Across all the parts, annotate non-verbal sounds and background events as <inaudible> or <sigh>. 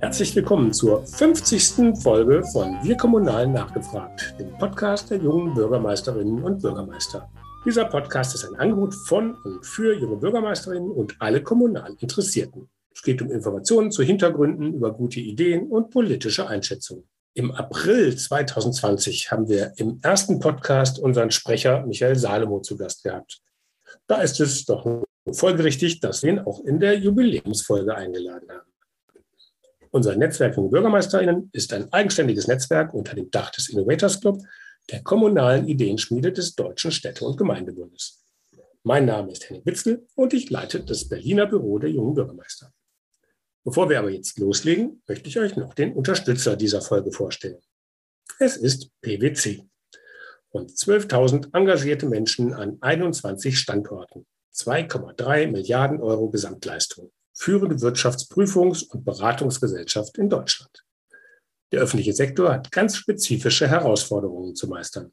Herzlich willkommen zur 50. Folge von Wir Kommunal nachgefragt, dem Podcast der jungen Bürgermeisterinnen und Bürgermeister. Dieser Podcast ist ein Angebot von und für junge Bürgermeisterinnen und alle kommunal Interessierten. Es geht um Informationen zu Hintergründen, über gute Ideen und politische Einschätzungen. Im April 2020 haben wir im ersten Podcast unseren Sprecher Michael Salomo zu Gast gehabt. Da ist es doch folgerichtig, dass wir ihn auch in der Jubiläumsfolge eingeladen haben. Unser Netzwerk von BürgermeisterInnen ist ein eigenständiges Netzwerk unter dem Dach des Innovators Club, der kommunalen Ideenschmiede des Deutschen Städte- und Gemeindebundes. Mein Name ist Henning Witzel und ich leite das Berliner Büro der jungen Bürgermeister. Bevor wir aber jetzt loslegen, möchte ich euch noch den Unterstützer dieser Folge vorstellen. Es ist PwC. Rund 12.000 engagierte Menschen an 21 Standorten. 2,3 Milliarden Euro Gesamtleistung. Führende Wirtschaftsprüfungs- und Beratungsgesellschaft in Deutschland. Der öffentliche Sektor hat ganz spezifische Herausforderungen zu meistern.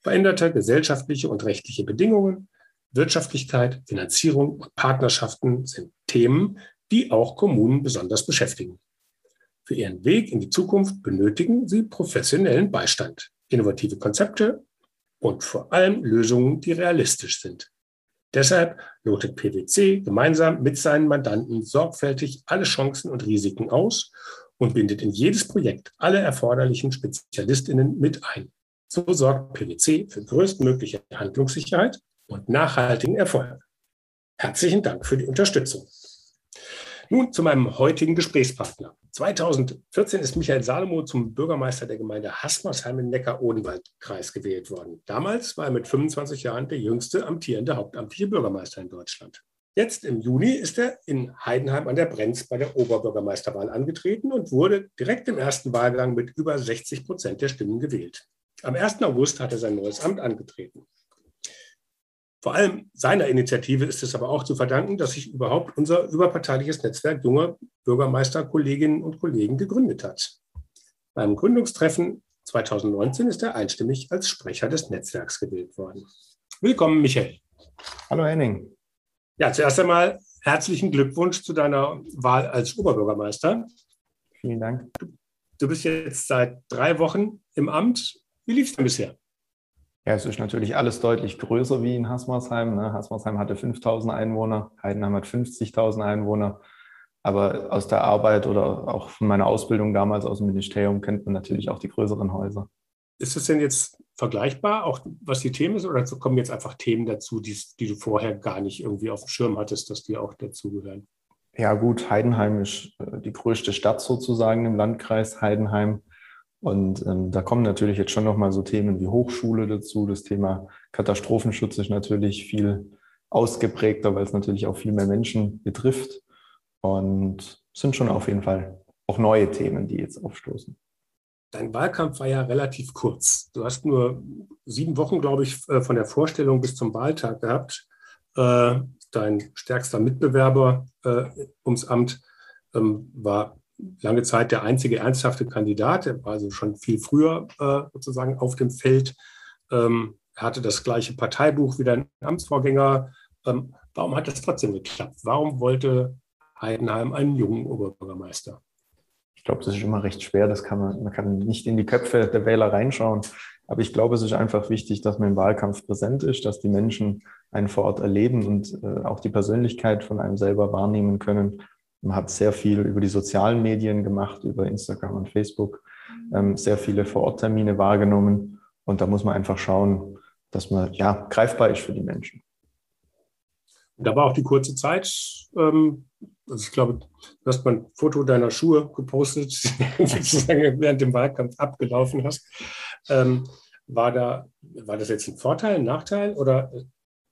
Veränderte gesellschaftliche und rechtliche Bedingungen, Wirtschaftlichkeit, Finanzierung und Partnerschaften sind Themen, die auch Kommunen besonders beschäftigen. Für ihren Weg in die Zukunft benötigen sie professionellen Beistand, innovative Konzepte und vor allem Lösungen, die realistisch sind. Deshalb lotet PwC gemeinsam mit seinen Mandanten sorgfältig alle Chancen und Risiken aus und bindet in jedes Projekt alle erforderlichen Spezialistinnen mit ein. So sorgt PwC für größtmögliche Handlungssicherheit und nachhaltigen Erfolg. Herzlichen Dank für die Unterstützung. Nun zu meinem heutigen Gesprächspartner. 2014 ist Michael Salomo zum Bürgermeister der Gemeinde Hasmersheim im Neckar-Odenwald-Kreis gewählt worden. Damals war er mit 25 Jahren der jüngste amtierende hauptamtliche Bürgermeister in Deutschland. Jetzt im Juni ist er in Heidenheim an der Brenz bei der Oberbürgermeisterwahl angetreten und wurde direkt im ersten Wahlgang mit über 60 Prozent der Stimmen gewählt. Am 1. August hat er sein neues Amt angetreten. Vor allem seiner Initiative ist es aber auch zu verdanken, dass sich überhaupt unser überparteiliches Netzwerk junger Bürgermeister, Kolleginnen und Kollegen gegründet hat. Beim Gründungstreffen 2019 ist er einstimmig als Sprecher des Netzwerks gewählt worden. Willkommen, Michael. Hallo, Henning. Ja, zuerst einmal herzlichen Glückwunsch zu deiner Wahl als Oberbürgermeister. Vielen Dank. Du, du bist jetzt seit drei Wochen im Amt. Wie lief es denn bisher? Ja, es ist natürlich alles deutlich größer wie in Hasmersheim. Ne? Hasmersheim hatte 5000 Einwohner, Heidenheim hat 50.000 Einwohner. Aber aus der Arbeit oder auch von meiner Ausbildung damals aus dem Ministerium kennt man natürlich auch die größeren Häuser. Ist es denn jetzt vergleichbar, auch was die Themen ist, oder kommen jetzt einfach Themen dazu, die, die du vorher gar nicht irgendwie auf dem Schirm hattest, dass die auch dazugehören? Ja, gut, Heidenheim ist äh, die größte Stadt sozusagen im Landkreis Heidenheim. Und ähm, da kommen natürlich jetzt schon nochmal so Themen wie Hochschule dazu. Das Thema Katastrophenschutz ist natürlich viel ausgeprägter, weil es natürlich auch viel mehr Menschen betrifft. Und sind schon auf jeden Fall auch neue Themen, die jetzt aufstoßen. Dein Wahlkampf war ja relativ kurz. Du hast nur sieben Wochen, glaube ich, äh, von der Vorstellung bis zum Wahltag gehabt. Äh, dein stärkster Mitbewerber äh, ums Amt ähm, war lange Zeit der einzige ernsthafte Kandidat. Er war also schon viel früher äh, sozusagen auf dem Feld. Ähm, er hatte das gleiche Parteibuch wie dein Amtsvorgänger. Ähm, warum hat das trotzdem geklappt? Warum wollte Heidenheim einen jungen Oberbürgermeister? Ich glaube, das ist immer recht schwer. Das kann man, man kann nicht in die Köpfe der Wähler reinschauen. Aber ich glaube, es ist einfach wichtig, dass man im Wahlkampf präsent ist, dass die Menschen einen vor Ort erleben und äh, auch die Persönlichkeit von einem selber wahrnehmen können. Man hat sehr viel über die sozialen Medien gemacht, über Instagram und Facebook, ähm, sehr viele Vororttermine wahrgenommen. Und da muss man einfach schauen, dass man ja greifbar ist für die Menschen. Da war auch die kurze Zeit. Ähm, also ich glaube, du hast mal ein Foto deiner Schuhe gepostet, <laughs> sozusagen während dem Wahlkampf abgelaufen hast. Ähm, war, da, war das jetzt ein Vorteil, ein Nachteil oder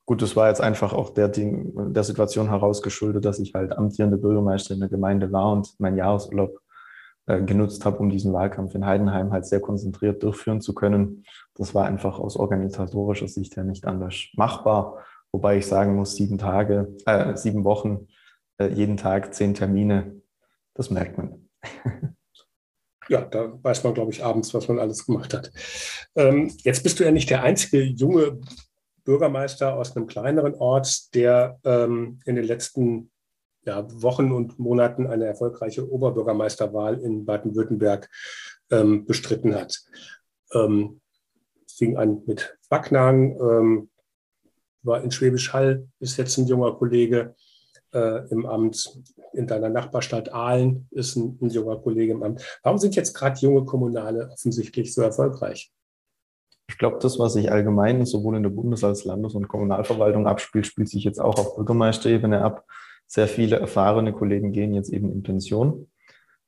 Gut, das war jetzt einfach auch der, der Situation herausgeschuldet, dass ich halt amtierende Bürgermeister in der Gemeinde war und meinen Jahresurlaub äh, genutzt habe, um diesen Wahlkampf in Heidenheim halt sehr konzentriert durchführen zu können. Das war einfach aus organisatorischer Sicht her nicht anders machbar. Wobei ich sagen muss, sieben Tage, äh, sieben Wochen, äh, jeden Tag zehn Termine, das merkt man. <laughs> ja, da weiß man, glaube ich, abends, was man alles gemacht hat. Ähm, jetzt bist du ja nicht der einzige junge Bürgermeister aus einem kleineren Ort, der ähm, in den letzten ja, Wochen und Monaten eine erfolgreiche Oberbürgermeisterwahl in Baden-Württemberg ähm, bestritten hat. Ähm, fing an mit Backnang, ähm, war in Schwäbisch Hall, ist jetzt ein junger Kollege äh, im Amt. In deiner Nachbarstadt Aalen ist ein, ein junger Kollege im Amt. Warum sind jetzt gerade junge Kommunale offensichtlich so erfolgreich? Ich glaube, das, was sich allgemein sowohl in der Bundes- als Landes- und Kommunalverwaltung abspielt, spielt sich jetzt auch auf Bürgermeisterebene ab. Sehr viele erfahrene Kollegen gehen jetzt eben in Pension.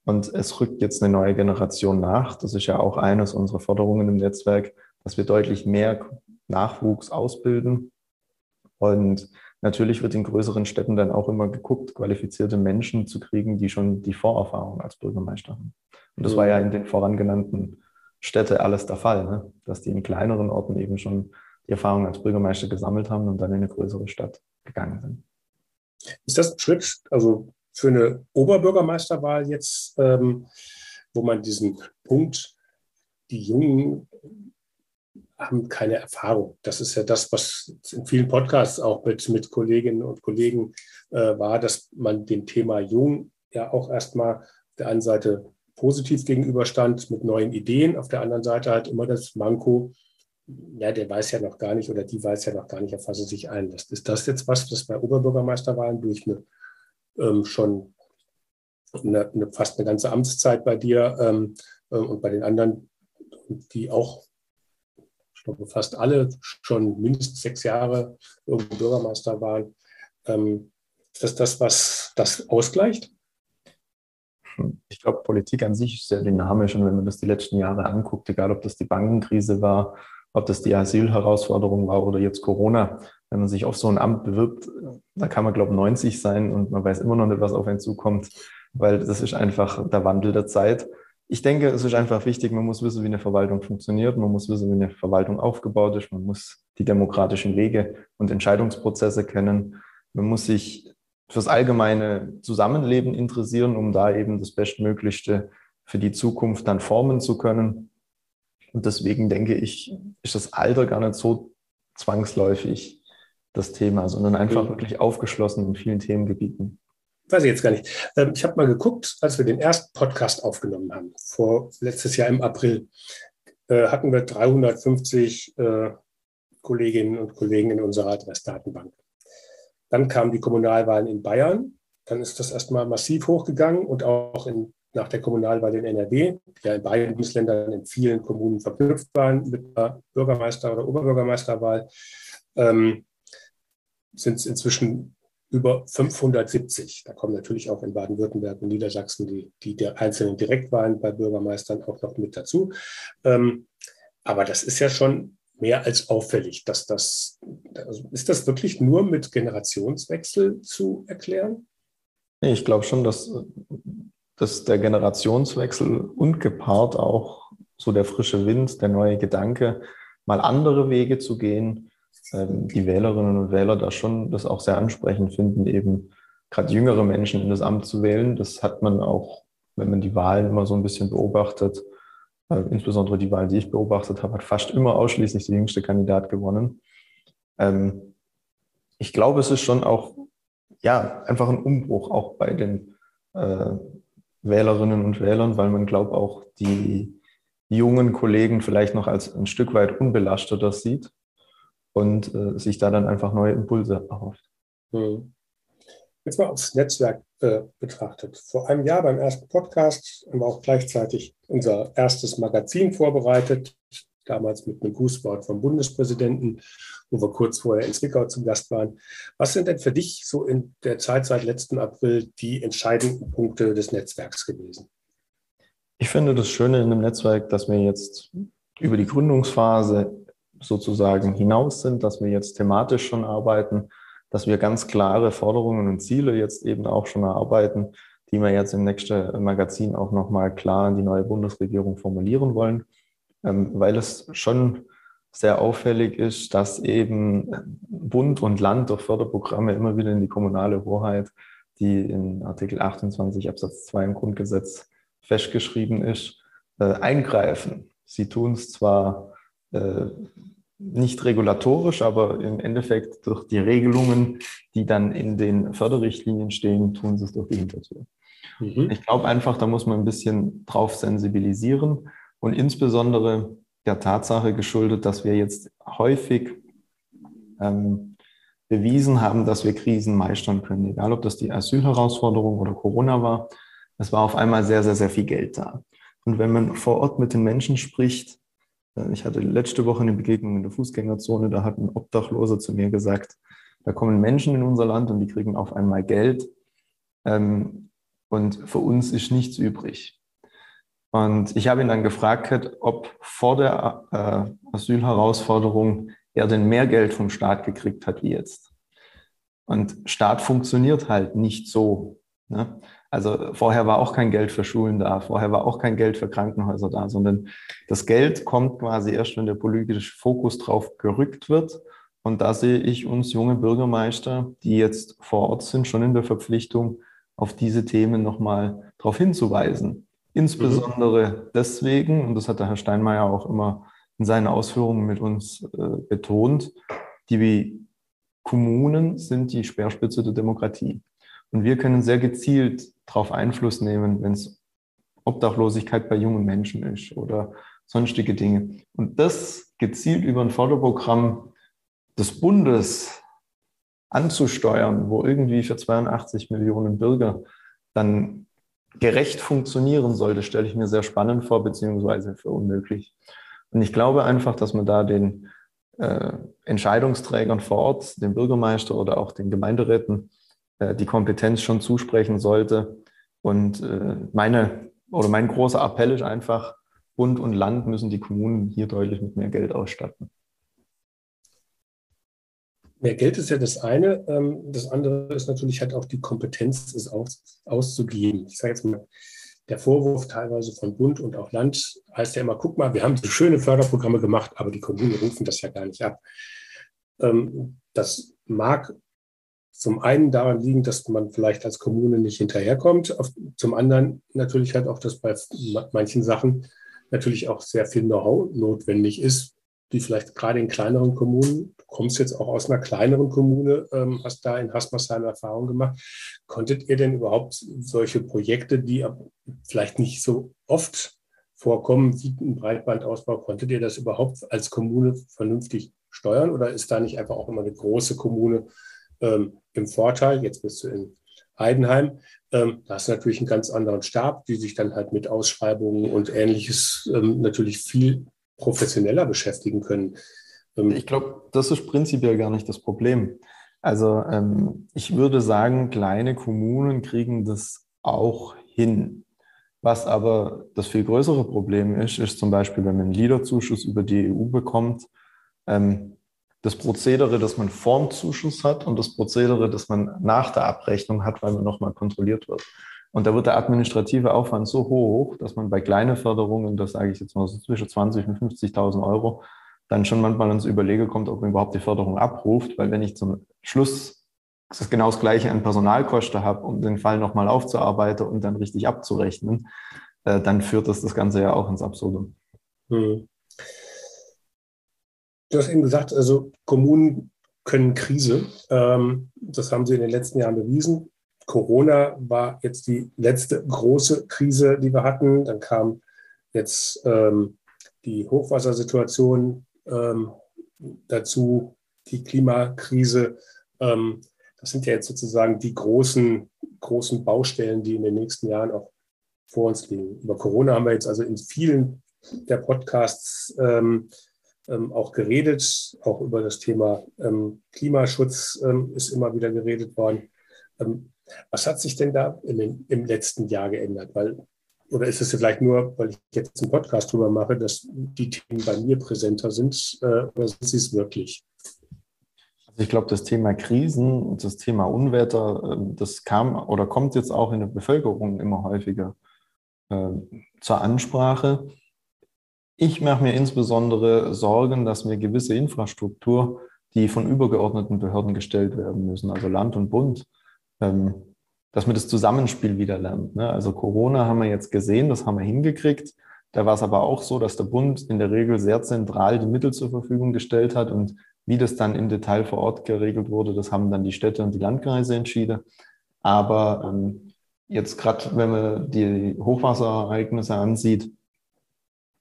Und es rückt jetzt eine neue Generation nach. Das ist ja auch eines unserer Forderungen im Netzwerk, dass wir deutlich mehr Nachwuchs ausbilden. Und natürlich wird in größeren Städten dann auch immer geguckt, qualifizierte Menschen zu kriegen, die schon die Vorerfahrung als Bürgermeister haben. Und das war ja in den vorangenannten Städte alles der Fall, ne? dass die in kleineren Orten eben schon die Erfahrung als Bürgermeister gesammelt haben und dann in eine größere Stadt gegangen sind. Ist das ein Schritt, also für eine Oberbürgermeisterwahl jetzt, ähm, wo man diesen Punkt, die Jungen haben keine Erfahrung. Das ist ja das, was in vielen Podcasts auch mit, mit Kolleginnen und Kollegen äh, war, dass man dem Thema Jung ja auch erstmal auf der einen Seite positiv gegenüberstand mit neuen Ideen, auf der anderen Seite halt immer das Manko, ja, der weiß ja noch gar nicht oder die weiß ja noch gar nicht, auf was er sich einlässt. Ist das jetzt was, das bei Oberbürgermeisterwahlen durch eine ähm, schon eine, eine, fast eine ganze Amtszeit bei dir ähm, äh, und bei den anderen, die auch, ich glaube, fast alle schon mindestens sechs Jahre Bürgermeister waren. Ähm, ist das das, was das ausgleicht? Ich glaube, Politik an sich ist sehr dynamisch und wenn man das die letzten Jahre anguckt, egal ob das die Bankenkrise war, ob das die Asylherausforderung war oder jetzt Corona, wenn man sich auf so ein Amt bewirbt, da kann man, glaube ich, 90 sein und man weiß immer noch nicht, was auf einen zukommt, weil das ist einfach der Wandel der Zeit. Ich denke, es ist einfach wichtig, man muss wissen, wie eine Verwaltung funktioniert, man muss wissen, wie eine Verwaltung aufgebaut ist, man muss die demokratischen Wege und Entscheidungsprozesse kennen, man muss sich fürs allgemeine Zusammenleben interessieren, um da eben das Bestmöglichste für die Zukunft dann formen zu können. Und deswegen denke ich, ist das Alter gar nicht so zwangsläufig das Thema, sondern einfach mhm. wirklich aufgeschlossen in vielen Themengebieten. Weiß ich jetzt gar nicht. Ähm, ich habe mal geguckt, als wir den ersten Podcast aufgenommen haben, vor letztes Jahr im April, äh, hatten wir 350 äh, Kolleginnen und Kollegen in unserer Adressdatenbank. Dann kamen die Kommunalwahlen in Bayern. Dann ist das erstmal massiv hochgegangen und auch in, nach der Kommunalwahl in NRW, die ja in beiden Bundesländern in vielen Kommunen verknüpft waren mit einer Bürgermeister- oder Oberbürgermeisterwahl, ähm, sind es inzwischen über 570. Da kommen natürlich auch in Baden-Württemberg und Niedersachsen die, die der einzelnen Direktwahlen bei Bürgermeistern auch noch mit dazu. Ähm, aber das ist ja schon mehr als auffällig, dass das, also ist das wirklich nur mit Generationswechsel zu erklären? Ich glaube schon, dass, dass der Generationswechsel und gepaart auch so der frische Wind, der neue Gedanke, mal andere Wege zu gehen, ähm, die Wählerinnen und Wähler da schon das auch sehr ansprechend finden, eben gerade jüngere Menschen in das Amt zu wählen. Das hat man auch, wenn man die Wahlen immer so ein bisschen beobachtet, insbesondere die Wahl, die ich beobachtet habe, hat fast immer ausschließlich der jüngste Kandidat gewonnen. Ähm, ich glaube, es ist schon auch ja, einfach ein Umbruch auch bei den äh, Wählerinnen und Wählern, weil man glaubt auch die jungen Kollegen vielleicht noch als ein Stück weit unbelasteter sieht und äh, sich da dann einfach neue Impulse erhofft. Hm. Jetzt mal aufs Netzwerk äh, betrachtet. Vor einem Jahr beim ersten Podcast haben wir auch gleichzeitig unser erstes Magazin vorbereitet, damals mit einem Grußwort vom Bundespräsidenten, wo wir kurz vorher in Zwickau zum Gast waren. Was sind denn für dich so in der Zeit seit letzten April die entscheidenden Punkte des Netzwerks gewesen? Ich finde das Schöne in dem Netzwerk, dass wir jetzt über die Gründungsphase sozusagen hinaus sind, dass wir jetzt thematisch schon arbeiten, dass wir ganz klare Forderungen und Ziele jetzt eben auch schon erarbeiten, die wir jetzt im nächsten Magazin auch nochmal klar an die neue Bundesregierung formulieren wollen, ähm, weil es schon sehr auffällig ist, dass eben Bund und Land durch Förderprogramme immer wieder in die kommunale Hoheit, die in Artikel 28 Absatz 2 im Grundgesetz festgeschrieben ist, äh, eingreifen. Sie tun es zwar äh, nicht regulatorisch, aber im Endeffekt durch die Regelungen, die dann in den Förderrichtlinien stehen, tun sie es durch die Hintertür. Mhm. Ich glaube einfach, da muss man ein bisschen drauf sensibilisieren und insbesondere der Tatsache geschuldet, dass wir jetzt häufig ähm, bewiesen haben, dass wir Krisen meistern können, egal ob das die Asylherausforderung oder Corona war. Es war auf einmal sehr, sehr, sehr viel Geld da. Und wenn man vor Ort mit den Menschen spricht, ich hatte letzte Woche eine Begegnung in der Fußgängerzone, da hat ein Obdachloser zu mir gesagt, da kommen Menschen in unser Land und die kriegen auf einmal Geld. Ähm, und für uns ist nichts übrig. Und ich habe ihn dann gefragt, ob vor der äh, Asylherausforderung er denn mehr Geld vom Staat gekriegt hat wie jetzt. Und Staat funktioniert halt nicht so. Ne? Also vorher war auch kein Geld für Schulen da, vorher war auch kein Geld für Krankenhäuser da, sondern das Geld kommt quasi erst, wenn der politische Fokus drauf gerückt wird. Und da sehe ich uns junge Bürgermeister, die jetzt vor Ort sind, schon in der Verpflichtung, auf diese Themen nochmal darauf hinzuweisen. Insbesondere mhm. deswegen, und das hat der Herr Steinmeier auch immer in seinen Ausführungen mit uns äh, betont, die Kommunen sind die Speerspitze der Demokratie. Und wir können sehr gezielt darauf Einfluss nehmen, wenn es Obdachlosigkeit bei jungen Menschen ist oder sonstige Dinge. Und das gezielt über ein Förderprogramm des Bundes anzusteuern, wo irgendwie für 82 Millionen Bürger dann gerecht funktionieren sollte, stelle ich mir sehr spannend vor, beziehungsweise für unmöglich. Und ich glaube einfach, dass man da den äh, Entscheidungsträgern vor Ort, dem Bürgermeister oder auch den Gemeinderäten, die Kompetenz schon zusprechen sollte. Und äh, meine oder mein großer Appell ist einfach, Bund und Land müssen die Kommunen hier deutlich mit mehr Geld ausstatten. Mehr Geld ist ja das eine. Ähm, das andere ist natürlich halt auch die Kompetenz, es auszugeben. Ich sage jetzt mal, der Vorwurf teilweise von Bund und auch Land heißt ja immer, guck mal, wir haben so schöne Förderprogramme gemacht, aber die Kommunen rufen das ja gar nicht ab. Ähm, das mag zum einen daran liegen, dass man vielleicht als Kommune nicht hinterherkommt, zum anderen natürlich halt auch, dass bei manchen Sachen natürlich auch sehr viel Know-how notwendig ist, die vielleicht gerade in kleineren Kommunen, du kommst jetzt auch aus einer kleineren Kommune, ähm, hast da in Hasmersheim Erfahrung gemacht. Konntet ihr denn überhaupt solche Projekte, die vielleicht nicht so oft vorkommen wie ein Breitbandausbau, konntet ihr das überhaupt als Kommune vernünftig steuern oder ist da nicht einfach auch immer eine große Kommune ähm, im Vorteil? Jetzt bist du in Heidenheim. Ähm, da hast du natürlich einen ganz anderen Stab, die sich dann halt mit Ausschreibungen und ähnliches ähm, natürlich viel professioneller beschäftigen können. Ähm, ich glaube, das ist prinzipiell gar nicht das Problem. Also ähm, ich würde sagen, kleine Kommunen kriegen das auch hin. Was aber das viel größere Problem ist, ist zum Beispiel, wenn man einen Liederzuschuss über die EU bekommt, ähm, das Prozedere, das man vorm Zuschuss hat und das Prozedere, das man nach der Abrechnung hat, weil man nochmal kontrolliert wird. Und da wird der administrative Aufwand so hoch, dass man bei kleinen Förderungen, das sage ich jetzt mal so zwischen 20 und 50.000 Euro, dann schon manchmal ins Überlege kommt, ob man überhaupt die Förderung abruft, weil wenn ich zum Schluss das genau das gleiche an Personalkosten habe, um den Fall nochmal aufzuarbeiten und dann richtig abzurechnen, äh, dann führt das das Ganze ja auch ins Absurdum. Hm. Du hast eben gesagt, also Kommunen können Krise. Ähm, das haben sie in den letzten Jahren bewiesen. Corona war jetzt die letzte große Krise, die wir hatten. Dann kam jetzt ähm, die Hochwassersituation ähm, dazu, die Klimakrise. Ähm, das sind ja jetzt sozusagen die großen, großen Baustellen, die in den nächsten Jahren auch vor uns liegen. Über Corona haben wir jetzt also in vielen der Podcasts ähm, ähm, auch geredet. Auch über das Thema ähm, Klimaschutz ähm, ist immer wieder geredet worden. Ähm, was hat sich denn da den, im letzten Jahr geändert? Weil, oder ist es vielleicht nur, weil ich jetzt einen Podcast drüber mache, dass die Themen bei mir präsenter sind äh, oder sind sie es wirklich? Also ich glaube, das Thema Krisen und das Thema Unwetter, ähm, das kam oder kommt jetzt auch in der Bevölkerung immer häufiger äh, zur Ansprache. Ich mache mir insbesondere Sorgen, dass wir gewisse Infrastruktur, die von übergeordneten Behörden gestellt werden müssen, also Land und Bund, ähm, dass man das Zusammenspiel wieder lernt. Ne? Also Corona haben wir jetzt gesehen, das haben wir hingekriegt. Da war es aber auch so, dass der Bund in der Regel sehr zentral die Mittel zur Verfügung gestellt hat und wie das dann im Detail vor Ort geregelt wurde, das haben dann die Städte und die Landkreise entschieden. Aber ähm, jetzt gerade, wenn man die Hochwasserereignisse ansieht,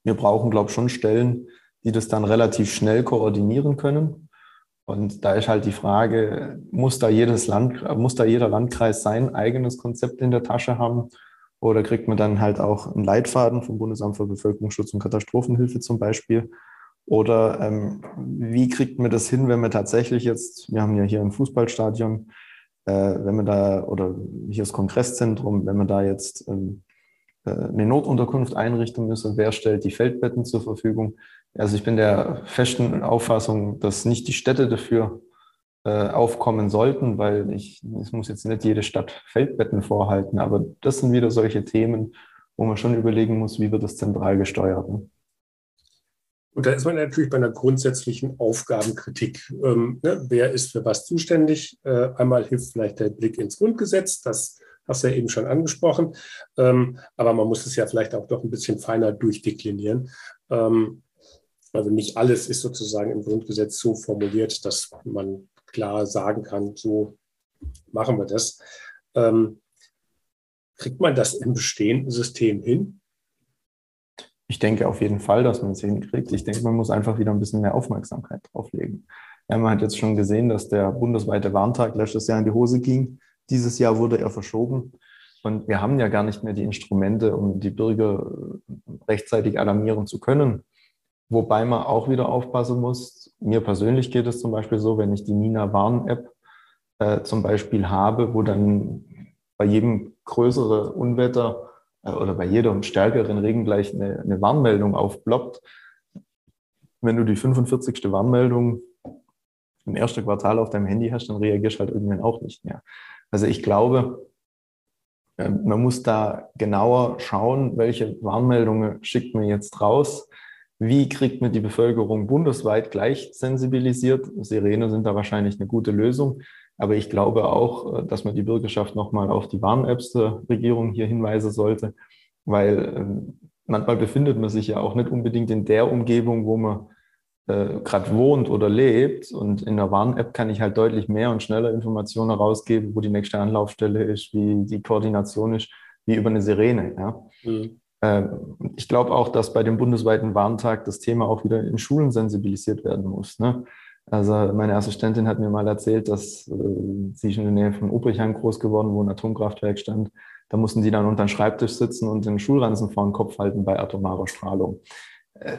wir brauchen, glaube ich, schon Stellen, die das dann relativ schnell koordinieren können. Und da ist halt die Frage, muss da jedes Land, muss da jeder Landkreis sein eigenes Konzept in der Tasche haben? Oder kriegt man dann halt auch einen Leitfaden vom Bundesamt für Bevölkerungsschutz und Katastrophenhilfe zum Beispiel? Oder ähm, wie kriegt man das hin, wenn man tatsächlich jetzt, wir haben ja hier ein Fußballstadion, äh, wenn man da, oder hier das Kongresszentrum, wenn man da jetzt ähm, äh, eine Notunterkunft einrichten müsse, wer stellt die Feldbetten zur Verfügung? Also ich bin der festen Auffassung, dass nicht die Städte dafür äh, aufkommen sollten, weil ich, es muss jetzt nicht jede Stadt Feldbetten vorhalten, aber das sind wieder solche Themen, wo man schon überlegen muss, wie wird das zentral gesteuert. Und da ist man natürlich bei einer grundsätzlichen Aufgabenkritik. Ähm, ne, wer ist für was zuständig? Äh, einmal hilft vielleicht der Blick ins Grundgesetz, das hast du ja eben schon angesprochen. Ähm, aber man muss es ja vielleicht auch doch ein bisschen feiner durchdeklinieren. Ähm, also nicht alles ist sozusagen im Grundgesetz so formuliert, dass man klar sagen kann, so machen wir das. Ähm, kriegt man das im bestehenden System hin? Ich denke auf jeden Fall, dass man es hinkriegt. Ich denke, man muss einfach wieder ein bisschen mehr Aufmerksamkeit drauflegen. Ja, man hat jetzt schon gesehen, dass der bundesweite Warntag letztes Jahr in die Hose ging. Dieses Jahr wurde er verschoben. Und wir haben ja gar nicht mehr die Instrumente, um die Bürger rechtzeitig alarmieren zu können. Wobei man auch wieder aufpassen muss. Mir persönlich geht es zum Beispiel so, wenn ich die Nina Warn-App äh, zum Beispiel habe, wo dann bei jedem größeren Unwetter äh, oder bei jedem stärkeren Regen gleich eine, eine Warnmeldung aufploppt. Wenn du die 45. Warnmeldung im ersten Quartal auf deinem Handy hast, dann reagierst du halt irgendwann auch nicht mehr. Also ich glaube, ähm, man muss da genauer schauen, welche Warnmeldungen schickt man jetzt raus. Wie kriegt man die Bevölkerung bundesweit gleich sensibilisiert? Sirene sind da wahrscheinlich eine gute Lösung. Aber ich glaube auch, äh, dass man die Bürgerschaft nochmal auf die Warn-Apps der Regierung hier hinweisen sollte, weil ähm, manchmal befindet man sich ja auch nicht unbedingt in der Umgebung, wo man äh, gerade wohnt oder lebt. Und in der Warn-App kann ich halt deutlich mehr und schneller Informationen herausgeben, wo die nächste Anlaufstelle ist, wie die Koordination ist, wie über eine Sirene. Ja. Mhm. Äh, ich glaube auch, dass bei dem bundesweiten Warntag das Thema auch wieder in Schulen sensibilisiert werden muss. Ne? Also meine Assistentin hat mir mal erzählt, dass äh, sie schon in der Nähe von Obrichheim groß geworden, wo ein Atomkraftwerk stand. Da mussten die dann unter den Schreibtisch sitzen und den Schulranzen vor den Kopf halten bei atomarer Strahlung. Äh,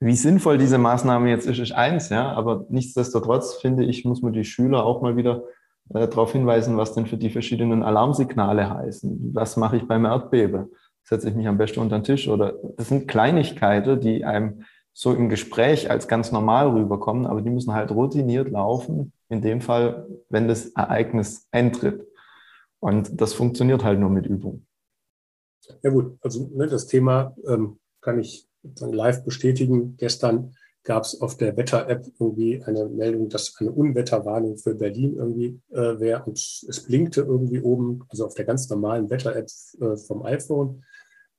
wie sinnvoll diese Maßnahme jetzt ist, ist eins, ja, aber nichtsdestotrotz finde ich, muss man die Schüler auch mal wieder äh, darauf hinweisen, was denn für die verschiedenen Alarmsignale heißen. Was mache ich beim Erdbeben? Setze ich mich am besten unter den Tisch? Oder das sind Kleinigkeiten, die einem so im Gespräch als ganz normal rüberkommen, aber die müssen halt routiniert laufen, in dem Fall, wenn das Ereignis eintritt. Und das funktioniert halt nur mit Übung. Ja gut, also ne, das Thema ähm, kann ich live bestätigen. Gestern gab es auf der Wetter-App irgendwie eine Meldung, dass eine Unwetterwarnung für Berlin irgendwie äh, wäre und es blinkte irgendwie oben, also auf der ganz normalen Wetter-App äh, vom iPhone.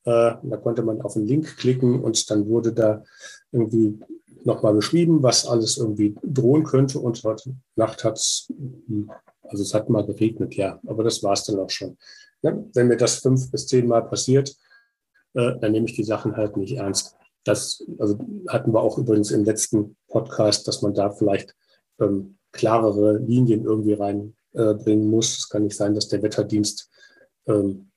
Äh, da konnte man auf einen Link klicken und dann wurde da irgendwie nochmal beschrieben, was alles irgendwie drohen könnte. Und heute Nacht hat es, also es hat mal geregnet, ja, aber das war es dann auch schon. Ja, wenn mir das fünf bis zehn Mal passiert, äh, dann nehme ich die Sachen halt nicht ernst. Das also hatten wir auch übrigens im letzten Podcast, dass man da vielleicht ähm, klarere Linien irgendwie reinbringen äh, muss. Es kann nicht sein, dass der Wetterdienst ähm,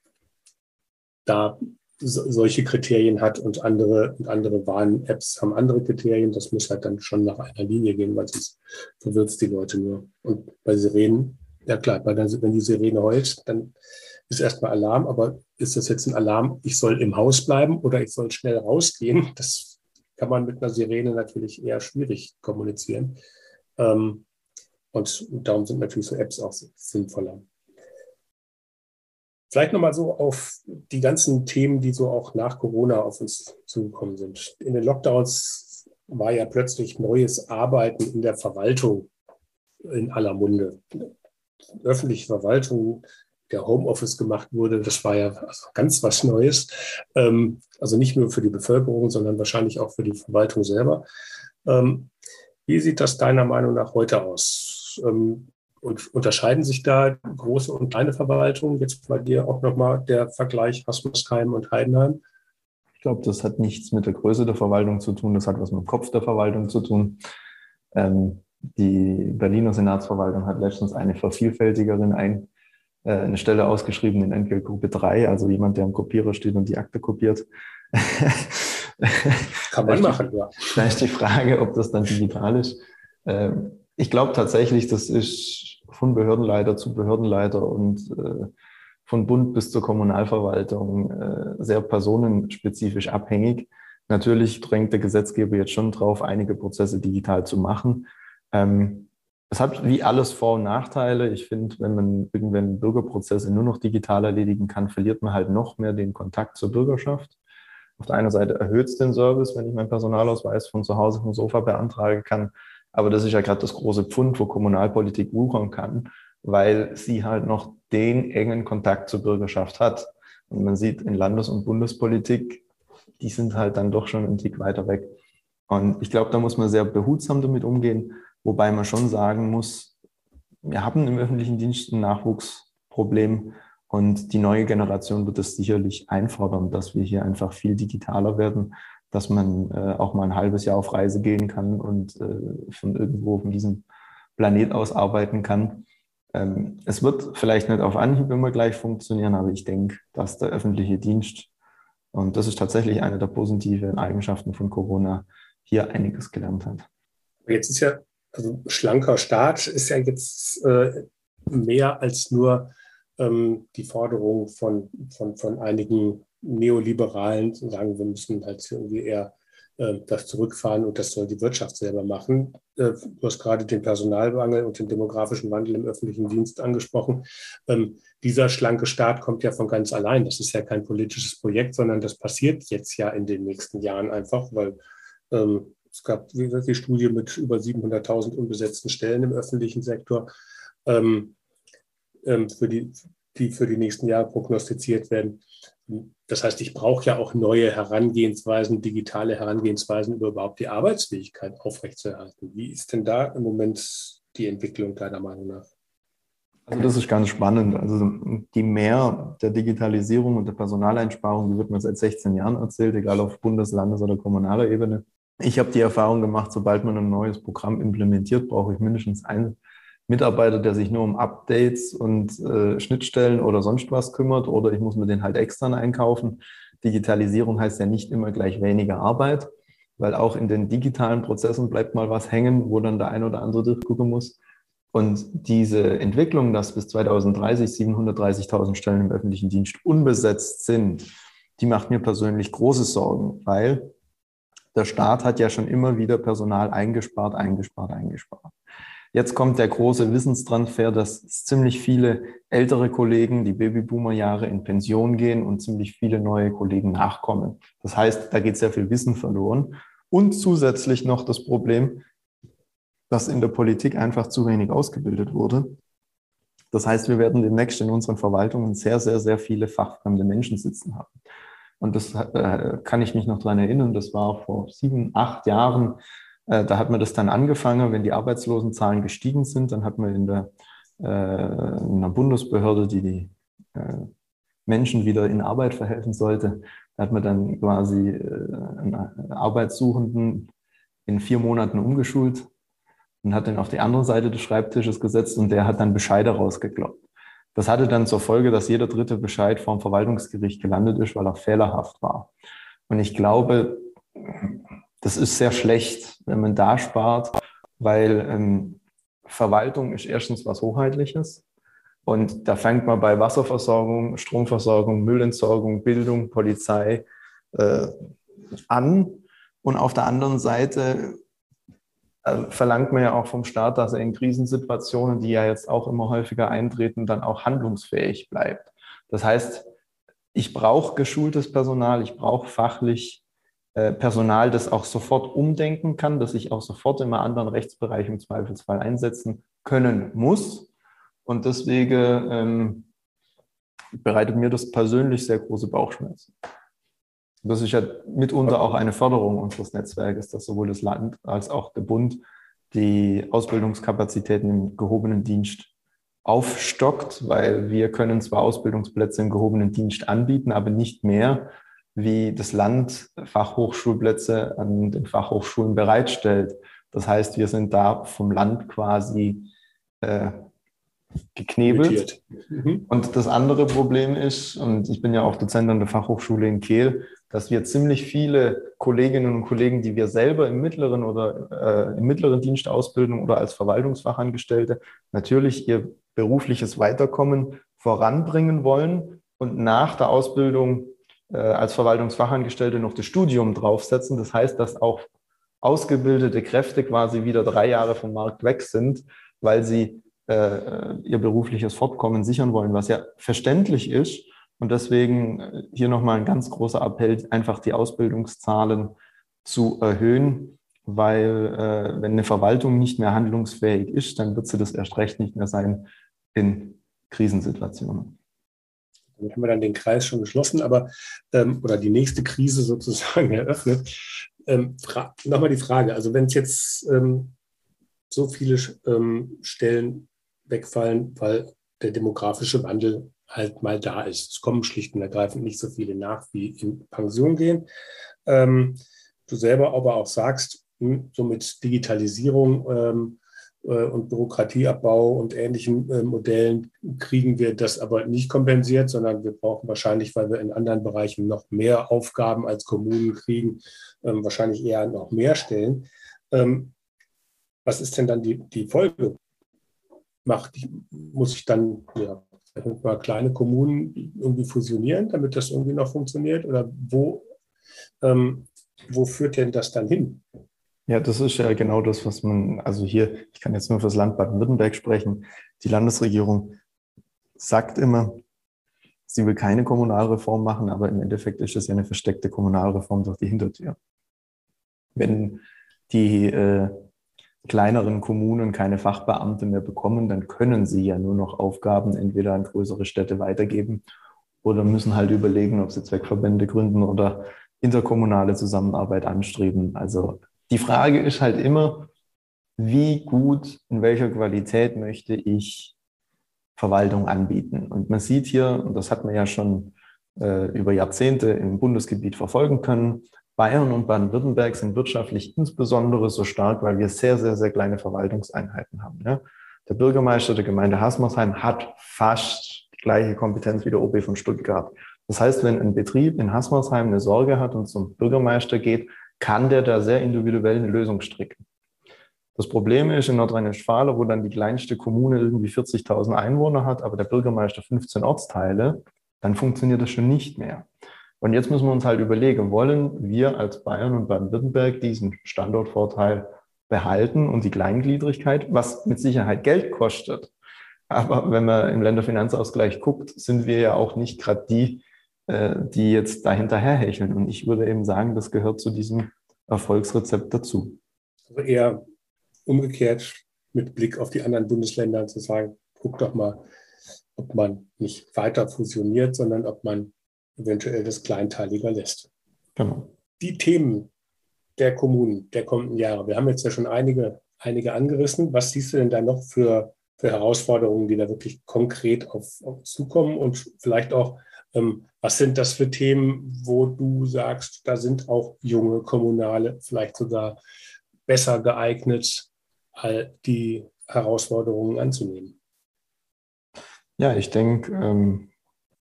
da so, solche Kriterien hat und andere und andere Warn-Apps haben andere Kriterien. Das muss halt dann schon nach einer Linie gehen, weil sonst verwirrt die Leute nur. Und bei Sirenen, ja klar, bei der, wenn die Sirene heult, dann ist erstmal Alarm, aber ist das jetzt ein Alarm, ich soll im Haus bleiben oder ich soll schnell rausgehen? Das kann man mit einer Sirene natürlich eher schwierig kommunizieren. Ähm, und darum sind natürlich so Apps auch sinnvoller. Vielleicht nochmal so auf die ganzen Themen, die so auch nach Corona auf uns zugekommen sind. In den Lockdowns war ja plötzlich neues Arbeiten in der Verwaltung in aller Munde. Öffentliche Verwaltung der Homeoffice gemacht wurde. Das war ja ganz was Neues. Ähm, also nicht nur für die Bevölkerung, sondern wahrscheinlich auch für die Verwaltung selber. Ähm, wie sieht das deiner Meinung nach heute aus? Ähm, und unterscheiden sich da große und kleine Verwaltungen? Jetzt bei dir auch nochmal der Vergleich Hasmersheim und Heidenheim. Ich glaube, das hat nichts mit der Größe der Verwaltung zu tun, das hat was mit dem Kopf der Verwaltung zu tun. Ähm, die Berliner Senatsverwaltung hat letztens eine Vervielfältigerin ein, eine Stelle ausgeschrieben in Entgeltgruppe 3, also jemand, der am Kopierer steht und die Akte kopiert. <laughs> Kann man machen, ja. Da ist die Frage, ob das dann digital ist. Ähm, ich glaube tatsächlich, das ist von Behördenleiter zu Behördenleiter und äh, von Bund bis zur Kommunalverwaltung äh, sehr personenspezifisch abhängig. Natürlich drängt der Gesetzgeber jetzt schon drauf, einige Prozesse digital zu machen. Ähm, es hat wie alles Vor- und Nachteile. Ich finde, wenn man irgendwann Bürgerprozesse nur noch digital erledigen kann, verliert man halt noch mehr den Kontakt zur Bürgerschaft. Auf der einen Seite erhöht es den Service, wenn ich meinen Personalausweis von zu Hause vom Sofa beantragen kann. Aber das ist ja gerade das große Pfund, wo Kommunalpolitik wuchern kann, weil sie halt noch den engen Kontakt zur Bürgerschaft hat. Und man sieht in Landes- und Bundespolitik, die sind halt dann doch schon einen Tick weiter weg. Und ich glaube, da muss man sehr behutsam damit umgehen, wobei man schon sagen muss, wir haben im öffentlichen Dienst ein Nachwuchsproblem und die neue Generation wird es sicherlich einfordern, dass wir hier einfach viel digitaler werden, dass man äh, auch mal ein halbes Jahr auf Reise gehen kann und äh, von irgendwo von diesem Planet aus arbeiten kann. Ähm, es wird vielleicht nicht auf Anhieb immer gleich funktionieren, aber ich denke, dass der öffentliche Dienst, und das ist tatsächlich eine der positiven Eigenschaften von Corona, hier einiges gelernt hat. Jetzt ist ja, also schlanker Staat ist ja jetzt äh, mehr als nur ähm, die Forderung von, von, von einigen Neoliberalen zu sagen, wir müssen halt irgendwie eher äh, das zurückfahren und das soll die Wirtschaft selber machen. Äh, du hast gerade den Personalmangel und den demografischen Wandel im öffentlichen Dienst angesprochen. Ähm, dieser schlanke Staat kommt ja von ganz allein. Das ist ja kein politisches Projekt, sondern das passiert jetzt ja in den nächsten Jahren einfach, weil ähm, es gab die Studie mit über 700.000 unbesetzten Stellen im öffentlichen Sektor. Ähm, ähm, für die, die für die nächsten Jahre prognostiziert werden. Das heißt, ich brauche ja auch neue Herangehensweisen, digitale Herangehensweisen, um überhaupt die Arbeitsfähigkeit aufrechtzuerhalten. Wie ist denn da im Moment die Entwicklung deiner Meinung nach? Also das ist ganz spannend. Also die Mehr der Digitalisierung und der Personaleinsparung, die wird mir seit 16 Jahren erzählt, egal auf Bundes-, Landes- oder kommunaler Ebene. Ich habe die Erfahrung gemacht, sobald man ein neues Programm implementiert, brauche ich mindestens ein Mitarbeiter, der sich nur um Updates und äh, Schnittstellen oder sonst was kümmert oder ich muss mir den halt extern einkaufen. Digitalisierung heißt ja nicht immer gleich weniger Arbeit, weil auch in den digitalen Prozessen bleibt mal was hängen, wo dann der ein oder andere durchgucken muss. Und diese Entwicklung, dass bis 2030 730.000 Stellen im öffentlichen Dienst unbesetzt sind, die macht mir persönlich große Sorgen, weil der Staat hat ja schon immer wieder Personal eingespart, eingespart, eingespart. Jetzt kommt der große Wissenstransfer, dass ziemlich viele ältere Kollegen, die Babyboomer-Jahre in Pension gehen und ziemlich viele neue Kollegen nachkommen. Das heißt, da geht sehr viel Wissen verloren. Und zusätzlich noch das Problem, dass in der Politik einfach zu wenig ausgebildet wurde. Das heißt, wir werden demnächst in unseren Verwaltungen sehr, sehr, sehr viele fachfremde Menschen sitzen haben. Und das äh, kann ich mich noch daran erinnern, das war vor sieben, acht Jahren äh, da hat man das dann angefangen, wenn die Arbeitslosenzahlen gestiegen sind, dann hat man in der äh, in einer Bundesbehörde, die die äh, Menschen wieder in Arbeit verhelfen sollte, da hat man dann quasi einen Arbeitssuchenden in vier Monaten umgeschult und hat den auf die andere Seite des Schreibtisches gesetzt und der hat dann Bescheide rausgekloppt. Das hatte dann zur Folge, dass jeder dritte Bescheid vom Verwaltungsgericht gelandet ist, weil er fehlerhaft war. Und ich glaube, das ist sehr schlecht, wenn man da spart, weil ähm, Verwaltung ist erstens was Hoheitliches. Und da fängt man bei Wasserversorgung, Stromversorgung, Müllentsorgung, Bildung, Polizei äh, an. Und auf der anderen Seite verlangt man ja auch vom Staat, dass er in Krisensituationen, die ja jetzt auch immer häufiger eintreten, dann auch handlungsfähig bleibt. Das heißt, ich brauche geschultes Personal, ich brauche fachlich äh, Personal, das auch sofort umdenken kann, das ich auch sofort in einem anderen Rechtsbereich im Zweifelsfall einsetzen können muss. Und deswegen ähm, bereitet mir das persönlich sehr große Bauchschmerzen. Das ist ja mitunter auch eine Förderung unseres Netzwerkes, dass sowohl das Land als auch der Bund die Ausbildungskapazitäten im gehobenen Dienst aufstockt, weil wir können zwar Ausbildungsplätze im gehobenen Dienst anbieten, aber nicht mehr, wie das Land Fachhochschulplätze an den Fachhochschulen bereitstellt. Das heißt, wir sind da vom Land quasi äh, geknebelt. Mhm. Und das andere Problem ist, und ich bin ja auch Dozent an der Fachhochschule in Kehl, dass wir ziemlich viele Kolleginnen und Kollegen, die wir selber im mittleren oder äh, im mittleren Dienst Ausbildung oder als Verwaltungsfachangestellte natürlich ihr berufliches Weiterkommen voranbringen wollen und nach der Ausbildung äh, als Verwaltungsfachangestellte noch das Studium draufsetzen. Das heißt, dass auch ausgebildete Kräfte quasi wieder drei Jahre vom Markt weg sind, weil sie äh, ihr berufliches Fortkommen sichern wollen, was ja verständlich ist. Und deswegen äh, hier nochmal ein ganz großer Appell, einfach die Ausbildungszahlen zu erhöhen, weil äh, wenn eine Verwaltung nicht mehr handlungsfähig ist, dann wird sie das erst recht nicht mehr sein in Krisensituationen. Damit haben wir dann den Kreis schon geschlossen, aber ähm, oder die nächste Krise sozusagen <laughs> eröffnet. Ähm, Nochmal die Frage, also wenn es jetzt ähm, so viele ähm, Stellen wegfallen, weil der demografische Wandel halt mal da ist. Es kommen schlicht und ergreifend nicht so viele nach, wie in Pension gehen. Ähm, du selber aber auch sagst, hm, so mit Digitalisierung ähm, äh, und Bürokratieabbau und ähnlichen äh, Modellen kriegen wir das aber nicht kompensiert, sondern wir brauchen wahrscheinlich, weil wir in anderen Bereichen noch mehr Aufgaben als Kommunen kriegen, ähm, wahrscheinlich eher noch mehr Stellen. Ähm, was ist denn dann die, die Folge? Macht, muss ich dann ja, mal kleine Kommunen irgendwie fusionieren, damit das irgendwie noch funktioniert? Oder wo, ähm, wo führt denn das dann hin? Ja, das ist ja genau das, was man, also hier, ich kann jetzt nur für das Land Baden-Württemberg sprechen. Die Landesregierung sagt immer, sie will keine Kommunalreform machen, aber im Endeffekt ist es ja eine versteckte Kommunalreform durch die Hintertür. Wenn die äh, kleineren Kommunen keine Fachbeamte mehr bekommen, dann können sie ja nur noch Aufgaben entweder an größere Städte weitergeben oder müssen halt überlegen, ob sie Zweckverbände gründen oder interkommunale Zusammenarbeit anstreben. Also die Frage ist halt immer, wie gut, in welcher Qualität möchte ich Verwaltung anbieten. Und man sieht hier, und das hat man ja schon äh, über Jahrzehnte im Bundesgebiet verfolgen können, Bayern und Baden-Württemberg sind wirtschaftlich insbesondere so stark, weil wir sehr, sehr, sehr kleine Verwaltungseinheiten haben. Ja? Der Bürgermeister der Gemeinde Hasmersheim hat fast die gleiche Kompetenz wie der OB von Stuttgart. Das heißt, wenn ein Betrieb in Hasmersheim eine Sorge hat und zum Bürgermeister geht, kann der da sehr individuell eine Lösung stricken. Das Problem ist in Nordrhein-Westfalen, wo dann die kleinste Kommune irgendwie 40.000 Einwohner hat, aber der Bürgermeister 15 Ortsteile, dann funktioniert das schon nicht mehr. Und jetzt müssen wir uns halt überlegen, wollen wir als Bayern und Baden-Württemberg diesen Standortvorteil behalten und die Kleingliedrigkeit, was mit Sicherheit Geld kostet. Aber wenn man im Länderfinanzausgleich guckt, sind wir ja auch nicht gerade die, äh, die jetzt dahinter herhecheln. Und ich würde eben sagen, das gehört zu diesem Erfolgsrezept dazu. Also eher umgekehrt mit Blick auf die anderen Bundesländer zu sagen, guck doch mal, ob man nicht weiter fusioniert, sondern ob man eventuell das kleinteiliger lässt. Genau. Die Themen der Kommunen der kommenden Jahre, wir haben jetzt ja schon einige, einige angerissen. Was siehst du denn da noch für, für Herausforderungen, die da wirklich konkret auf, auf zukommen und vielleicht auch, ähm, was sind das für Themen, wo du sagst, da sind auch junge Kommunale vielleicht sogar besser geeignet, die Herausforderungen anzunehmen? Ja, ich denke, ähm,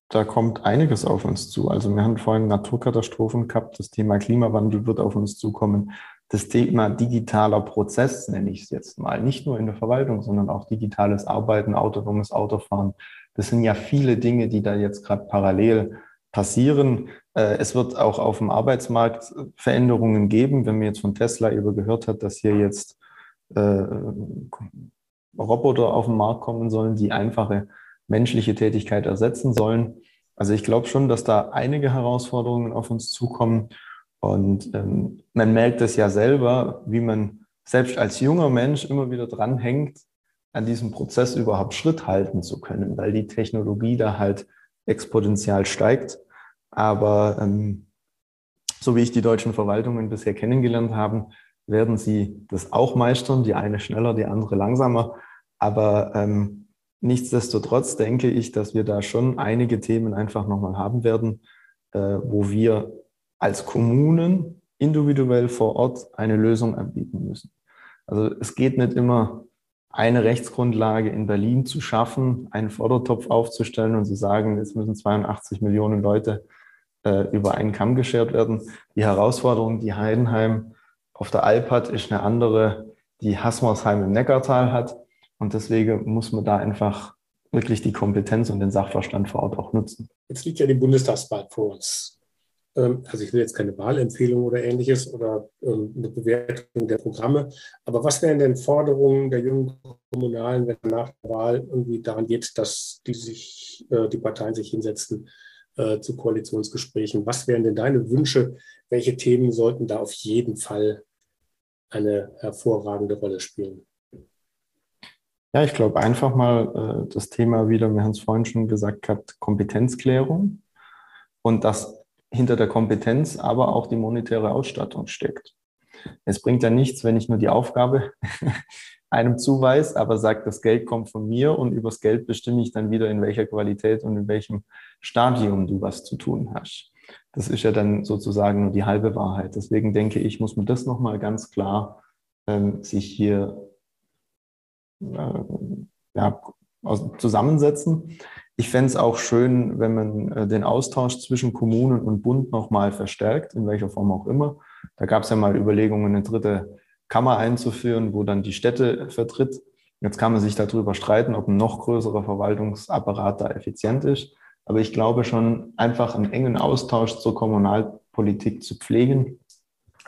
da kommt einiges auf uns zu. Also wir haben vorhin Naturkatastrophen gehabt, das Thema Klimawandel wird auf uns zukommen. Das Thema digitaler Prozess nenne ich es jetzt mal, nicht nur in der Verwaltung, sondern auch digitales Arbeiten, autonomes Autofahren. Das sind ja viele Dinge, die da jetzt gerade parallel passieren. Äh, es wird auch auf dem Arbeitsmarkt Veränderungen geben. Wenn man jetzt von Tesla über gehört hat, dass hier jetzt äh, Roboter auf den Markt kommen sollen, die einfache menschliche Tätigkeit ersetzen sollen. Also ich glaube schon, dass da einige Herausforderungen auf uns zukommen. Und ähm, man merkt es ja selber, wie man selbst als junger Mensch immer wieder dranhängt, an diesem Prozess überhaupt Schritt halten zu können, weil die Technologie da halt exponentiell steigt. Aber ähm, so wie ich die deutschen Verwaltungen bisher kennengelernt habe, werden sie das auch meistern, die eine schneller, die andere langsamer. Aber ähm, nichtsdestotrotz denke ich, dass wir da schon einige Themen einfach nochmal haben werden, äh, wo wir als Kommunen individuell vor Ort eine Lösung anbieten müssen. Also es geht nicht immer eine Rechtsgrundlage in Berlin zu schaffen, einen Fördertopf aufzustellen und zu sagen, jetzt müssen 82 Millionen Leute äh, über einen Kamm geschert werden. Die Herausforderung, die Heidenheim auf der Alp hat, ist eine andere, die Hasmersheim im Neckartal hat. Und deswegen muss man da einfach wirklich die Kompetenz und den Sachverstand vor Ort auch nutzen. Jetzt liegt ja die Bundestagswahl vor uns. Ähm, also ich will jetzt keine Wahlempfehlung oder ähnliches oder ähm, eine Bewertung der Programme. Aber was wären denn Forderungen der jungen Kommunalen, wenn nach der Wahl irgendwie daran geht, dass die sich, äh, die Parteien sich hinsetzen äh, zu Koalitionsgesprächen? Was wären denn deine Wünsche? Welche Themen sollten da auf jeden Fall eine hervorragende Rolle spielen? Ja, ich glaube einfach mal äh, das Thema wieder, wir haben es vorhin schon gesagt gehabt, Kompetenzklärung und dass hinter der Kompetenz aber auch die monetäre Ausstattung steckt. Es bringt ja nichts, wenn ich nur die Aufgabe <laughs> einem zuweise, aber sagt, das Geld kommt von mir und übers Geld bestimme ich dann wieder, in welcher Qualität und in welchem Stadium du was zu tun hast. Das ist ja dann sozusagen nur die halbe Wahrheit. Deswegen denke ich, muss man das nochmal ganz klar ähm, sich hier ja, zusammensetzen. Ich fände es auch schön, wenn man äh, den Austausch zwischen Kommunen und Bund nochmal verstärkt, in welcher Form auch immer. Da gab es ja mal Überlegungen, eine dritte Kammer einzuführen, wo dann die Städte vertritt. Jetzt kann man sich darüber streiten, ob ein noch größerer Verwaltungsapparat da effizient ist. Aber ich glaube schon, einfach einen engen Austausch zur Kommunalpolitik zu pflegen,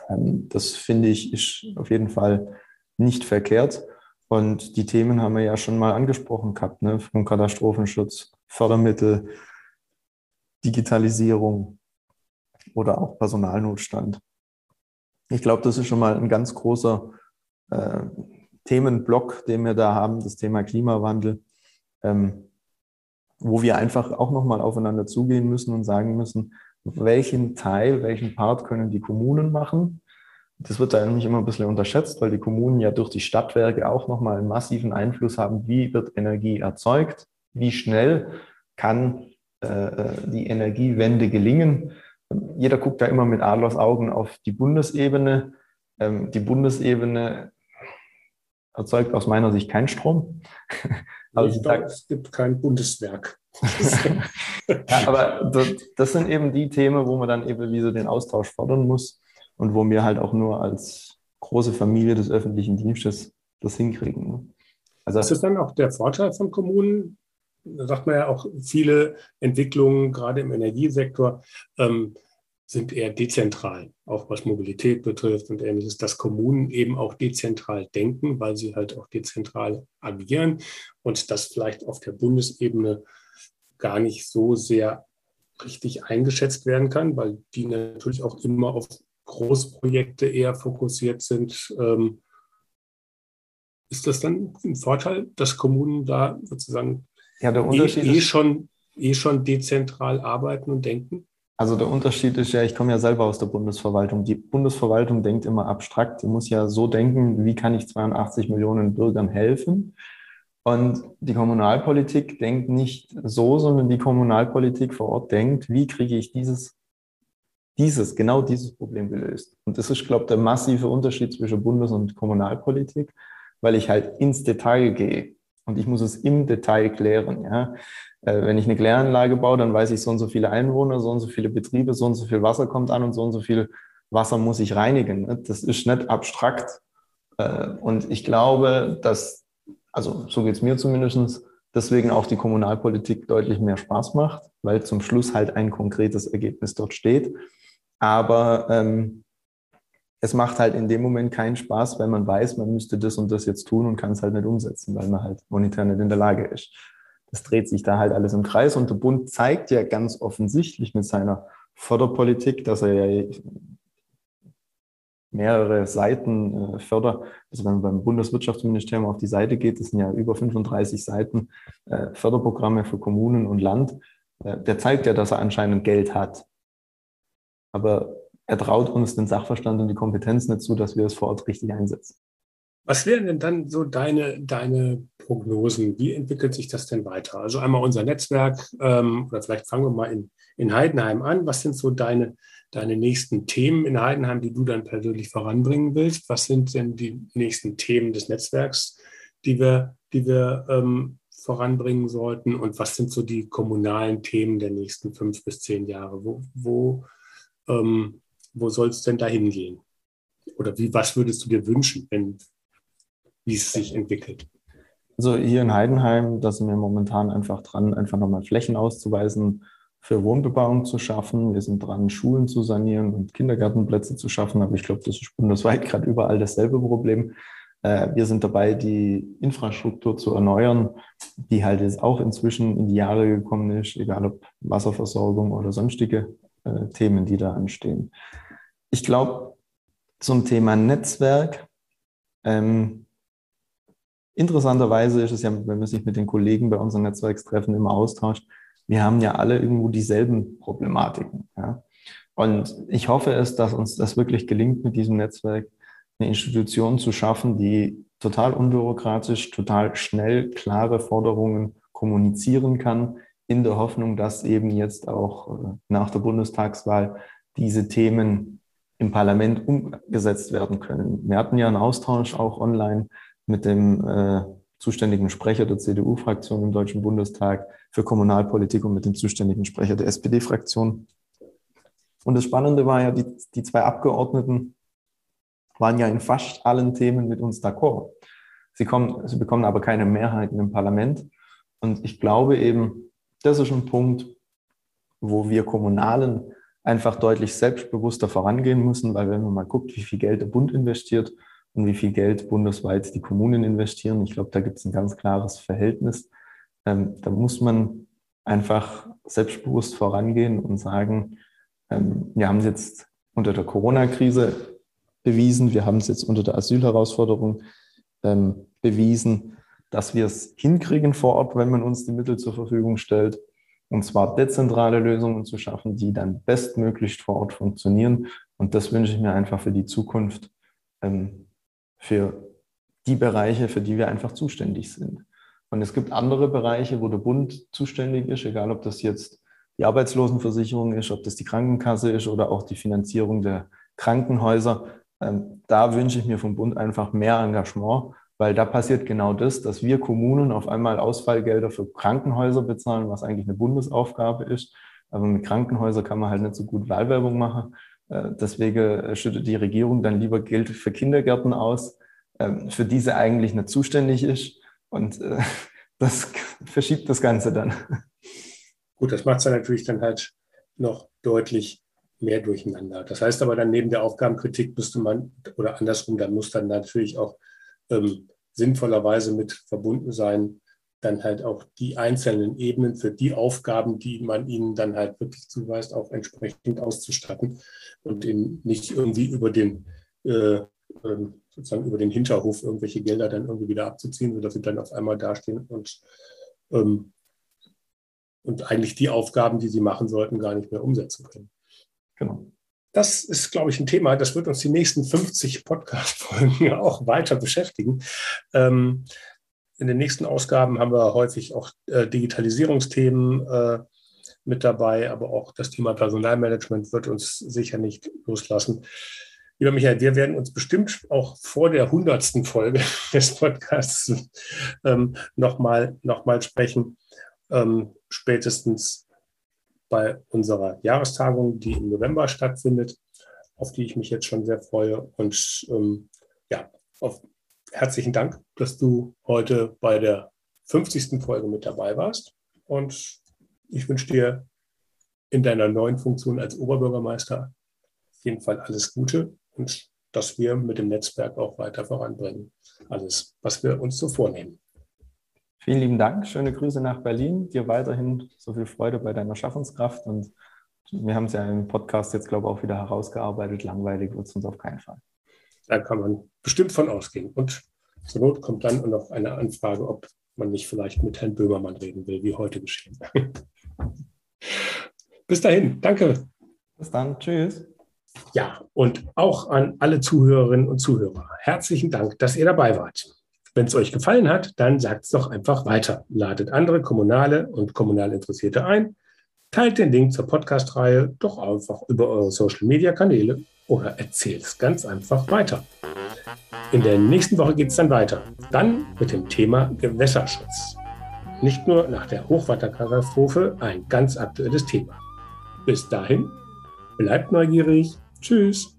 ähm, das finde ich, ist auf jeden Fall nicht verkehrt. Und die Themen haben wir ja schon mal angesprochen gehabt, ne? vom Katastrophenschutz, Fördermittel, Digitalisierung oder auch Personalnotstand. Ich glaube, das ist schon mal ein ganz großer äh, Themenblock, den wir da haben, das Thema Klimawandel, ähm, wo wir einfach auch nochmal aufeinander zugehen müssen und sagen müssen, welchen Teil, welchen Part können die Kommunen machen das wird da nämlich immer ein bisschen unterschätzt, weil die Kommunen ja durch die Stadtwerke auch nochmal einen massiven Einfluss haben, wie wird Energie erzeugt, wie schnell kann äh, die Energiewende gelingen. Jeder guckt da immer mit Adlers Augen auf die Bundesebene. Ähm, die Bundesebene erzeugt aus meiner Sicht keinen Strom. also ich glaube, es gibt kein Bundeswerk. <laughs> ja, aber das, das, sind eben die Themen, wo man dann eben wieder den Austausch fordern muss und wo wir halt auch nur als große Familie des öffentlichen Dienstes das hinkriegen. Ne? Also, ist dann auch der Vorteil von Kommunen? Da sagt man ja auch, viele Entwicklungen, gerade im Energiesektor, ähm, sind eher dezentral, auch was Mobilität betrifft und ähnliches, dass Kommunen eben auch dezentral denken, weil sie halt auch dezentral agieren und das vielleicht auf der Bundesebene gar nicht so sehr richtig eingeschätzt werden kann, weil die natürlich auch immer auf Großprojekte eher fokussiert sind. Ähm, ist das dann ein Vorteil, dass Kommunen da sozusagen ja, eh, eh, schon, eh schon dezentral arbeiten und denken? Also der Unterschied ist ja, ich komme ja selber aus der Bundesverwaltung. Die Bundesverwaltung denkt immer abstrakt. Die muss ja so denken, wie kann ich 82 Millionen Bürgern helfen? Und die Kommunalpolitik denkt nicht so, sondern die Kommunalpolitik vor Ort denkt, wie kriege ich dieses dieses, genau dieses Problem gelöst. Und das ist, glaube ich, der massive Unterschied zwischen Bundes- und Kommunalpolitik, weil ich halt ins Detail gehe und ich muss es im Detail klären. Ja? Äh, wenn ich eine Kläranlage baue, dann weiß ich so und so viele Einwohner, so und so viele Betriebe, so und so viel Wasser kommt an und so und so viel Wasser muss ich reinigen. Ne? Das ist nicht abstrakt. Äh, und ich glaube, dass, also so geht es mir zumindest, deswegen auch die Kommunalpolitik deutlich mehr Spaß macht, weil zum Schluss halt ein konkretes Ergebnis dort steht. Aber ähm, es macht halt in dem Moment keinen Spaß, wenn man weiß, man müsste das und das jetzt tun und kann es halt nicht umsetzen, weil man halt monetär nicht in der Lage ist. Das dreht sich da halt alles im Kreis und der Bund zeigt ja ganz offensichtlich mit seiner Förderpolitik, dass er ja mehrere Seiten äh, Förder, also wenn man beim Bundeswirtschaftsministerium auf die Seite geht, das sind ja über 35 Seiten äh, Förderprogramme für Kommunen und Land, der zeigt ja, dass er anscheinend Geld hat. Aber er traut uns den Sachverstand und die Kompetenz nicht zu, dass wir es vor Ort richtig einsetzen. Was wären denn dann so deine, deine Prognosen? Wie entwickelt sich das denn weiter? Also einmal unser Netzwerk, ähm, oder vielleicht fangen wir mal in, in Heidenheim an. Was sind so deine, deine nächsten Themen in Heidenheim, die du dann persönlich voranbringen willst? Was sind denn die nächsten Themen des Netzwerks, die wir, die wir ähm, voranbringen sollten? Und was sind so die kommunalen Themen der nächsten fünf bis zehn Jahre? Wo, wo, ähm, wo soll es denn dahin gehen? Oder wie, was würdest du dir wünschen, wenn, wie es sich entwickelt? Also hier in Heidenheim, da sind wir momentan einfach dran, einfach nochmal Flächen auszuweisen, für Wohnbebauung zu schaffen. Wir sind dran, Schulen zu sanieren und Kindergartenplätze zu schaffen. Aber ich glaube, das ist bundesweit <laughs> gerade überall dasselbe Problem. Äh, wir sind dabei, die Infrastruktur zu erneuern, die halt jetzt auch inzwischen in die Jahre gekommen ist, egal ob Wasserversorgung oder sonstige äh, Themen, die da anstehen. Ich glaube, zum Thema Netzwerk, ähm, interessanterweise ist es ja, wenn man sich mit den Kollegen bei unseren Netzwerkstreffen immer austauscht, wir haben ja alle irgendwo dieselben Problematiken. Ja? Und ich hoffe es, dass uns das wirklich gelingt, mit diesem Netzwerk eine Institution zu schaffen, die total unbürokratisch, total schnell klare Forderungen kommunizieren kann, in der Hoffnung, dass eben jetzt auch äh, nach der Bundestagswahl diese Themen im Parlament umgesetzt werden können. Wir hatten ja einen Austausch auch online mit dem äh, zuständigen Sprecher der CDU-Fraktion im Deutschen Bundestag für Kommunalpolitik und mit dem zuständigen Sprecher der SPD-Fraktion. Und das Spannende war ja, die, die zwei Abgeordneten waren ja in fast allen Themen mit uns d'accord. Sie, kommen, sie bekommen aber keine Mehrheiten im Parlament. Und ich glaube eben, das ist ein Punkt, wo wir Kommunalen einfach deutlich selbstbewusster vorangehen müssen, weil wenn man mal guckt, wie viel Geld der Bund investiert und wie viel Geld bundesweit die Kommunen investieren, ich glaube, da gibt es ein ganz klares Verhältnis. Ähm, da muss man einfach selbstbewusst vorangehen und sagen, ähm, wir haben es jetzt unter der Corona-Krise bewiesen, wir haben es jetzt unter der Asylherausforderung ähm, bewiesen, dass wir es hinkriegen vor Ort, wenn man uns die Mittel zur Verfügung stellt. Und zwar dezentrale Lösungen zu schaffen, die dann bestmöglich vor Ort funktionieren. Und das wünsche ich mir einfach für die Zukunft, ähm, für die Bereiche, für die wir einfach zuständig sind. Und es gibt andere Bereiche, wo der Bund zuständig ist, egal ob das jetzt die Arbeitslosenversicherung ist, ob das die Krankenkasse ist oder auch die Finanzierung der Krankenhäuser. Ähm, da wünsche ich mir vom Bund einfach mehr Engagement, weil da passiert genau das, dass wir Kommunen auf einmal Ausfallgelder für Krankenhäuser bezahlen, was eigentlich eine Bundesaufgabe ist. Aber mit Krankenhäusern kann man halt nicht so gut Wahlwerbung machen. Äh, deswegen schüttet die Regierung dann lieber Geld für Kindergärten aus, ähm, für die sie eigentlich nicht zuständig ist. Und äh, <laughs> das verschiebt das Ganze dann. Gut, das macht es dann natürlich dann halt noch deutlich mehr durcheinander. Das heißt aber dann neben der Aufgabenkritik müsste man, oder andersrum, da muss dann natürlich auch ähm, sinnvollerweise mit verbunden sein, dann halt auch die einzelnen Ebenen für die Aufgaben, die man ihnen dann halt wirklich zuweist, auch entsprechend auszustatten und ihnen nicht irgendwie über den äh, ähm, sozusagen über den Hinterhof irgendwelche Gelder dann irgendwie wieder abzuziehen, sodass sie dann auf einmal dastehen und, ähm, und eigentlich die Aufgaben, die sie machen sollten, gar nicht mehr umsetzen können. Genau. Das ist, glaube ich, ein Thema, das wird uns die nächsten 50 Podcast-Folgen <laughs> auch weiter beschäftigen. Ähm, in den nächsten Ausgaben haben wir häufig auch äh, Digitalisierungsthemen äh, mit dabei, aber auch das Thema Personalmanagement wird uns sicher nicht loslassen. Lieber Michael, wir werden uns bestimmt auch vor der hundertsten Folge <laughs> des Podcasts ähm, nochmal noch mal sprechen. Ähm, spätestens bei unserer Jahrestagung, die im November stattfindet, auf die ich mich jetzt schon sehr freue. Und ähm, ja, auf, herzlichen Dank, dass du heute bei der 50. Folge mit dabei warst. Und ich wünsche dir in deiner neuen Funktion als Oberbürgermeister auf jeden Fall alles Gute und dass wir mit dem Netzwerk auch weiter voranbringen. Alles, was wir uns so vornehmen. Vielen lieben Dank. Schöne Grüße nach Berlin. Dir weiterhin so viel Freude bei deiner Schaffenskraft. Und wir haben es ja im Podcast jetzt, glaube ich, auch wieder herausgearbeitet. Langweilig wird es uns auf keinen Fall. Da kann man bestimmt von ausgehen. Und zur Not kommt dann noch eine Anfrage, ob man nicht vielleicht mit Herrn Böhmermann reden will, wie heute geschehen. <laughs> Bis dahin, danke. Bis dann, tschüss. Ja, und auch an alle Zuhörerinnen und Zuhörer. Herzlichen Dank, dass ihr dabei wart. Wenn es euch gefallen hat, dann sagt es doch einfach weiter. Ladet andere Kommunale und kommunal Interessierte ein. Teilt den Link zur Podcast-Reihe doch einfach über eure Social-Media-Kanäle oder erzählt es ganz einfach weiter. In der nächsten Woche geht es dann weiter. Dann mit dem Thema Gewässerschutz. Nicht nur nach der Hochwasserkatastrophe ein ganz aktuelles Thema. Bis dahin, bleibt neugierig. Tschüss.